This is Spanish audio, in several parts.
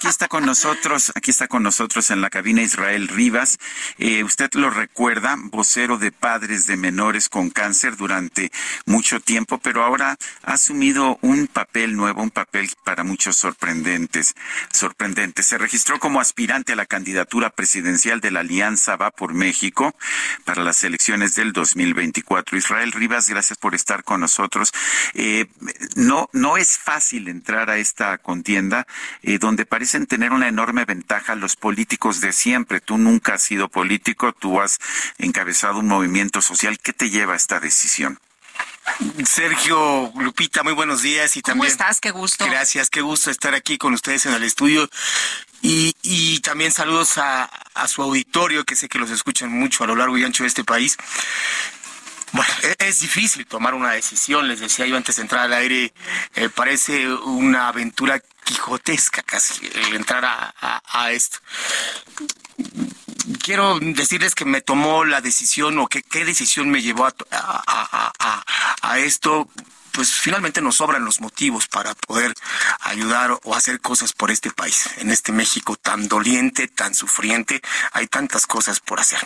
Aquí está con nosotros, aquí está con nosotros en la cabina Israel Rivas. Eh, usted lo recuerda, vocero de padres de menores con cáncer durante mucho tiempo, pero ahora ha asumido un papel nuevo, un papel para muchos sorprendentes, sorprendente. Se registró como aspirante a la candidatura presidencial de la Alianza Va por México para las elecciones del 2024. Israel Rivas, gracias por estar con nosotros. Eh, no, no es fácil entrar a esta contienda eh, donde parecen tener una enorme ventaja los políticos de siempre. Tú nunca has sido político, tú has encabezado un movimiento social. ¿Qué te lleva a esta decisión? Sergio, Lupita, muy buenos días y ¿Cómo también. estás? Qué gusto. Gracias, qué gusto estar aquí con ustedes en el estudio. Y, y también saludos a, a su auditorio, que sé que los escuchan mucho a lo largo y ancho de este país. Bueno, e- es difícil tomar una decisión, les decía yo antes de entrar al aire, eh, parece una aventura quijotesca casi el entrar a, esto. Quiero decirles que me tomó la decisión o que qué decisión me llevó a- a esto. Pues finalmente nos sobran los motivos para poder ayudar o hacer cosas por este país, en este México tan doliente, tan sufriente, hay tantas cosas por hacer.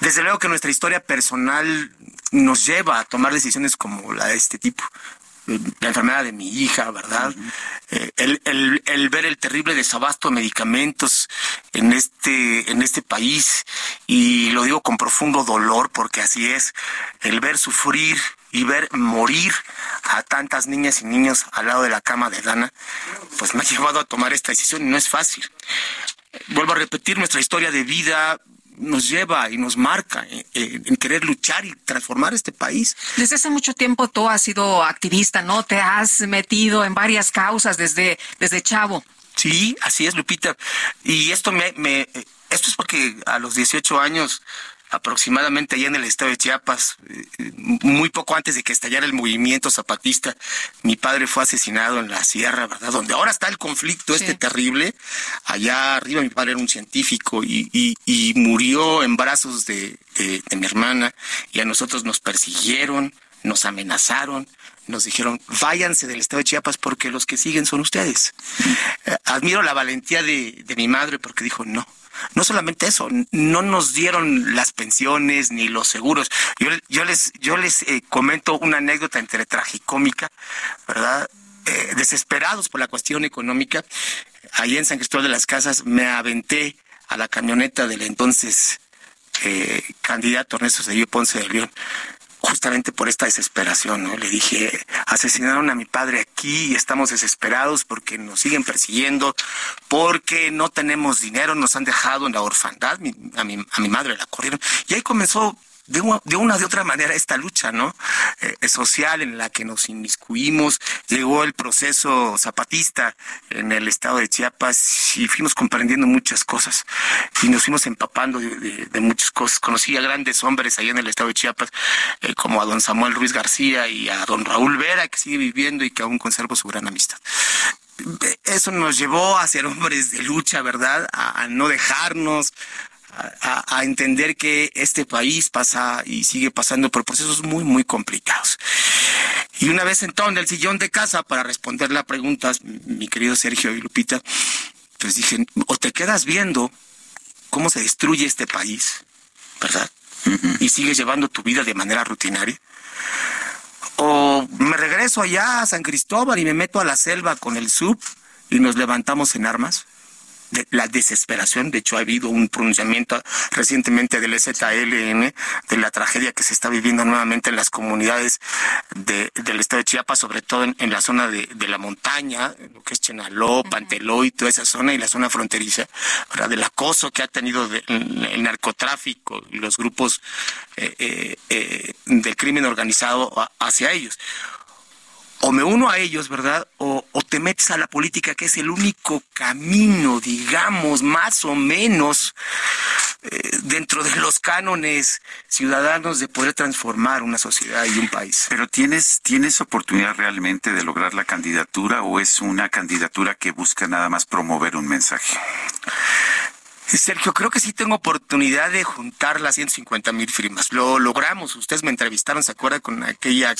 Desde luego que nuestra historia personal nos lleva a tomar decisiones como la de este tipo. La enfermedad de mi hija, ¿verdad? Eh, el, el- el ver el terrible desabasto de medicamentos en este, en este país, y lo digo con profundo dolor porque así es, el ver sufrir y ver morir a tantas niñas y niños al lado de la cama de Dana, pues me ha llevado a tomar esta decisión y no es fácil. Vuelvo a repetir, nuestra historia de vida nos lleva y nos marca eh, eh, en querer luchar y transformar este país. Desde hace mucho tiempo tú has sido activista, ¿no? Te has metido en varias causas desde, desde chavo. Sí, así es, Lupita. Y esto me, me esto es porque a los 18 años aproximadamente allá en el estado de Chiapas, eh, muy poco antes de que estallara el movimiento zapatista, mi padre fue asesinado en la sierra, ¿verdad? Donde ahora está el conflicto Sí. este terrible. Allá arriba mi padre era un científico y, y, y murió en brazos de, de, de mi hermana y a nosotros nos persiguieron, nos amenazaron. Nos dijeron, váyanse del estado de Chiapas porque los que siguen son ustedes. Eh, admiro la valentía de, de mi madre porque dijo, no, no solamente eso, no nos dieron las pensiones ni los seguros. Yo, yo les, yo les eh, comento una anécdota entre tragicómica, ¿verdad? Eh, desesperados por la cuestión económica, ahí en San Cristóbal de las Casas me aventé a la camioneta del entonces eh, candidato Ernesto Cedillo Ponce de León justamente por esta desesperación, ¿no? Le dije, asesinaron a mi padre aquí y estamos desesperados porque nos siguen persiguiendo, porque no tenemos dinero, nos han dejado en la orfandad, mi- a, mi, a mi madre la corrieron. Y ahí comenzó de una, de otra manera esta lucha, ¿no? Eh, social en la que nos inmiscuimos, llegó el proceso zapatista en el estado de Chiapas y fuimos comprendiendo muchas cosas y nos fuimos empapando de, de- muchas cosas. Conocí a grandes hombres allá en el estado de Chiapas, eh, como a don Samuel Ruiz García y a don Raúl Vera, que sigue viviendo y que aún conservo su gran amistad eso nos llevó a ser hombres de lucha, ¿verdad? A no dejarnos, a, entender que este país pasa y sigue pasando por procesos muy, muy complicados. Y una vez sentado en el sillón de casa para responder la pregunta, mi querido Sergio y Lupita, pues dije, o te quedas viendo cómo se destruye este país, ¿verdad? y sigues llevando tu vida de manera rutinaria. O me regreso allá a San Cristóbal y me meto a la selva con el sub y nos levantamos en armas la desesperación. De hecho, ha habido un pronunciamiento recientemente del ZLN de la tragedia que se está viviendo nuevamente en las comunidades del estado de Chiapas, sobre todo en, la zona de, la montaña, lo que es Chenaló, Panteló y toda esa zona y la zona fronteriza, del acoso que ha tenido el, narcotráfico y los grupos eh, eh, eh, del crimen organizado hacia ellos o me uno a ellos, ¿verdad? O, te metes a la política, que es el único camino, digamos, más o menos, eh, dentro de los cánones ciudadanos de poder transformar una sociedad y un país. Pero ¿tienes, ¿tienes oportunidad realmente de lograr la candidatura o es una candidatura que busca nada más promover un mensaje? Sergio, creo que sí tengo oportunidad de juntar las 150 mil firmas. Lo logramos. Ustedes me entrevistaron, ¿se acuerdan con aquella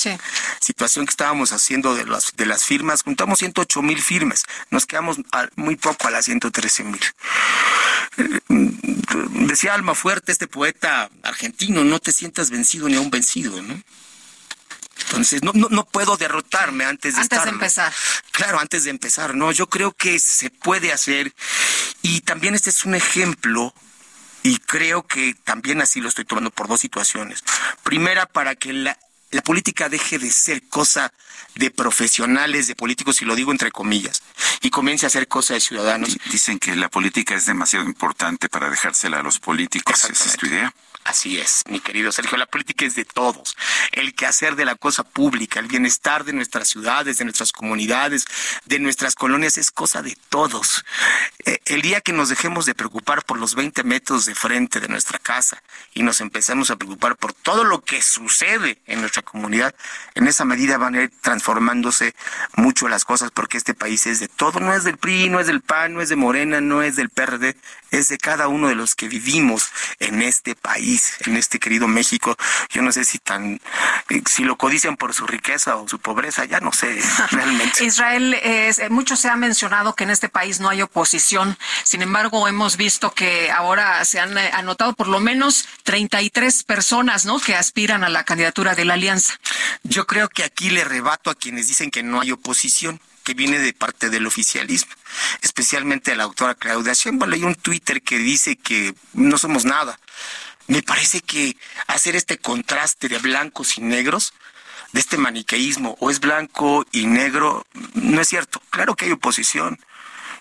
situación que estábamos haciendo de las, de las firmas? Juntamos 108 mil firmas. Nos quedamos muy poco a las 113 mil. Eh, decía Alma Fuerte, este poeta argentino, no te sientas vencido ni a un vencido, ¿no? Entonces, no, no, no puedo derrotarme antes de Antes de empezar. Claro, antes de empezar, ¿no? Yo creo que se puede hacer y también este es un ejemplo y creo que también así lo estoy tomando por dos situaciones. Primera, para que la, la política deje de ser cosa de profesionales, de políticos, y lo digo entre comillas, y comience a ser cosa de ciudadanos. Dicen que la política es demasiado importante para dejársela a los políticos. ¿Esa es tu idea? Así es, mi querido Sergio, la política es de todos. El quehacer de la cosa pública, el bienestar de nuestras ciudades, de nuestras comunidades, de nuestras colonias es cosa de todos. Eh, el día que nos dejemos de preocupar por los 20 metros de frente de nuestra casa y nos empezamos a preocupar por todo lo que sucede en nuestra comunidad, en esa medida van a ir transformándose mucho las cosas porque este país es de todo, no es del PRI, no es del PAN, no es de Morena, no es del PRD, es de cada uno de los que vivimos en este país, en este querido México. Yo no sé si tan, eh, si lo codician por su riqueza o su pobreza, ya no sé realmente. Israel, eh, mucho se ha mencionado que en este país no hay oposición. Sin embargo, hemos visto que ahora se han eh, anotado por lo menos 33 personas, ¿no? Que aspiran a la candidatura de la alianza. Yo creo que aquí le rebato a quienes dicen que no hay oposición que viene de parte del oficialismo, especialmente a la autora Claudia Sheinbaum. Hay un Twitter que dice que no somos nada. Me parece que hacer este contraste de blancos y negros, de este maniqueísmo, o es blanco y negro, no es cierto. Claro que hay oposición.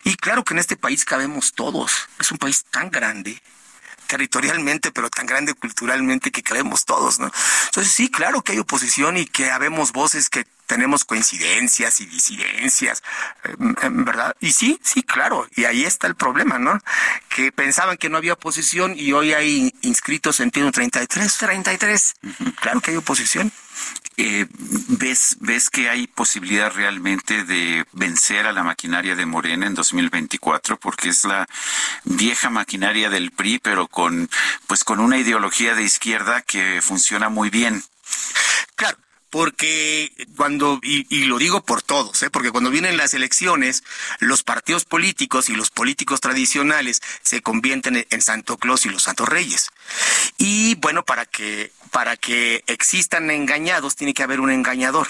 Y claro que en este país cabemos todos. Es un país tan grande, territorialmente, pero tan grande culturalmente que cabemos todos, ¿no? Entonces sí, claro que hay oposición y que habemos voces que tenemos coincidencias y disidencias, em, ¿verdad? Y sí, sí, claro, y ahí está el problema, ¿no? Que pensaban que no había oposición y hoy hay inscritos en 33. 33. Claro que hay oposición. Eh, ¿ves, ¿Ves que hay posibilidad realmente de vencer a la maquinaria de Morena en 2024? Porque es la vieja maquinaria del PRI, pero con, pues con una ideología de izquierda que funciona muy bien. Claro, porque cuando, y, lo digo por todos, ¿eh? porque cuando vienen las elecciones, los partidos políticos y los políticos tradicionales se convierten en, Santo Claus y los Santos Reyes. Y bueno, para que, para que existan engañados, tiene que haber un engañador.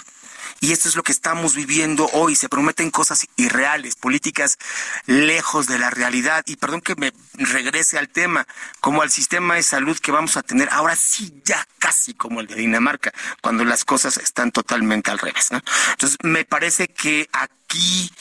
Y esto es lo que estamos viviendo hoy. Se prometen cosas irreales, políticas lejos de la realidad. Y perdón que me regrese al tema, como al sistema de salud que vamos a tener ahora sí ya casi como el de Dinamarca, cuando las cosas están totalmente al revés. Entonces, me parece que aquí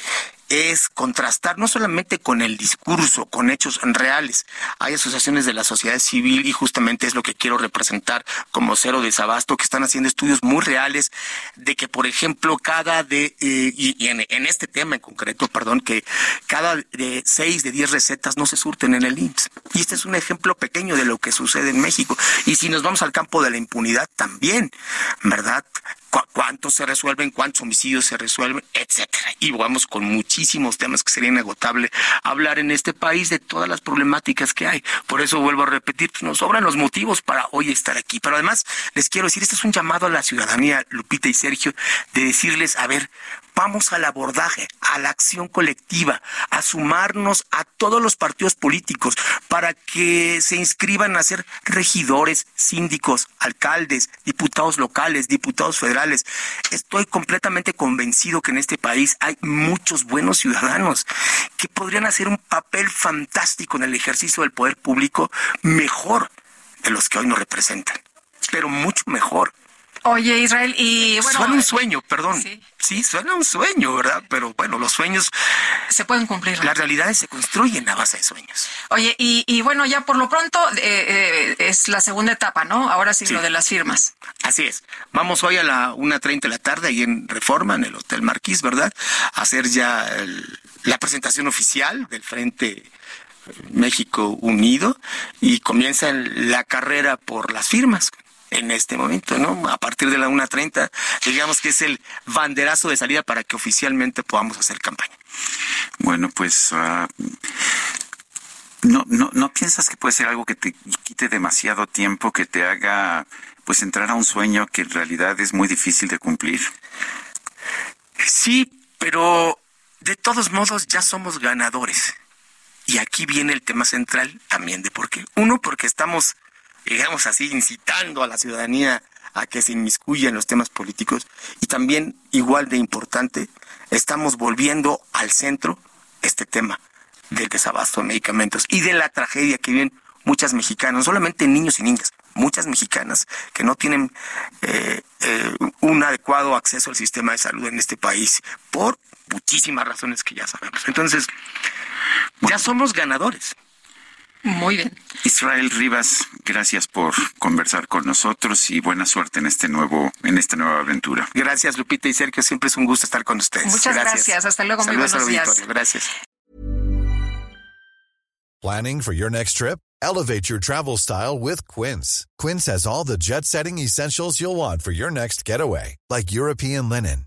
es contrastar no solamente con el discurso, con hechos reales. Hay asociaciones de la sociedad civil y justamente es lo que quiero representar como cero desabasto que están haciendo estudios muy reales de que, por ejemplo, cada de, eh, y, en, en, este tema en concreto, perdón, que cada de seis de diez recetas no se surten en el IMSS. Y este es un ejemplo pequeño de lo que sucede en México. Y si nos vamos al campo de la impunidad también, ¿verdad? Cuántos se resuelven, cuántos homicidios se resuelven, etcétera. Y vamos con muchísimos temas que sería inagotable hablar en este país de todas las problemáticas que hay. Por eso vuelvo a repetir, pues, nos sobran los motivos para hoy estar aquí. Pero además les quiero decir, este es un llamado a la ciudadanía, Lupita y Sergio, de decirles, a ver, vamos al abordaje, a la acción colectiva, a sumarnos a todos los partidos políticos para que se inscriban a ser regidores, síndicos, alcaldes, diputados locales, diputados federales. Estoy completamente convencido que en este país hay muchos buenos ciudadanos que podrían hacer un papel fantástico en el ejercicio del poder público mejor de los que hoy nos representan, pero mucho mejor. Oye, Israel, y bueno. Suena un sueño, perdón. Sí. suena un sueño, ¿verdad? Pero bueno, los sueños. Se pueden cumplir. Las realidades se construyen a base de sueños. Oye, y, y bueno, ya por lo pronto eh, eh, es la segunda etapa, ¿no? Ahora sí, lo de las firmas. Así es. Vamos hoy a la 1.30 de la tarde ahí en Reforma, en el Hotel Marquís, ¿verdad? A hacer ya la presentación oficial del Frente México Unido y comienza la carrera por las firmas en este momento, ¿no? A partir de la 1.30, digamos que es el banderazo de salida para que oficialmente podamos hacer campaña. Bueno, pues... Uh, no, no, ¿No piensas que puede ser algo que te quite demasiado tiempo, que te haga pues entrar a un sueño que en realidad es muy difícil de cumplir? Sí, pero de todos modos ya somos ganadores. Y aquí viene el tema central también de por qué. Uno, porque estamos digamos así, incitando a la ciudadanía a que se inmiscuya en los temas políticos. Y también, igual de importante, estamos volviendo al centro este tema del desabasto de medicamentos y de la tragedia que viven muchas mexicanas, no solamente niños y niñas, muchas mexicanas que no tienen eh, eh, un adecuado acceso al sistema de salud en este país por muchísimas razones que ya sabemos. Entonces, ya somos ganadores. Muy bien. Israel Rivas, gracias por conversar con nosotros y buena suerte en este nuevo, en esta nueva aventura. Gracias, Lupita y Sergio. Siempre es un gusto estar con ustedes. Muchas gracias. Hasta luego. muy buenos días. Gracias. Planning for your next trip? Elevate your travel style with Quince. Quince has all the jet-setting essentials you'll want for your next getaway, like European linen,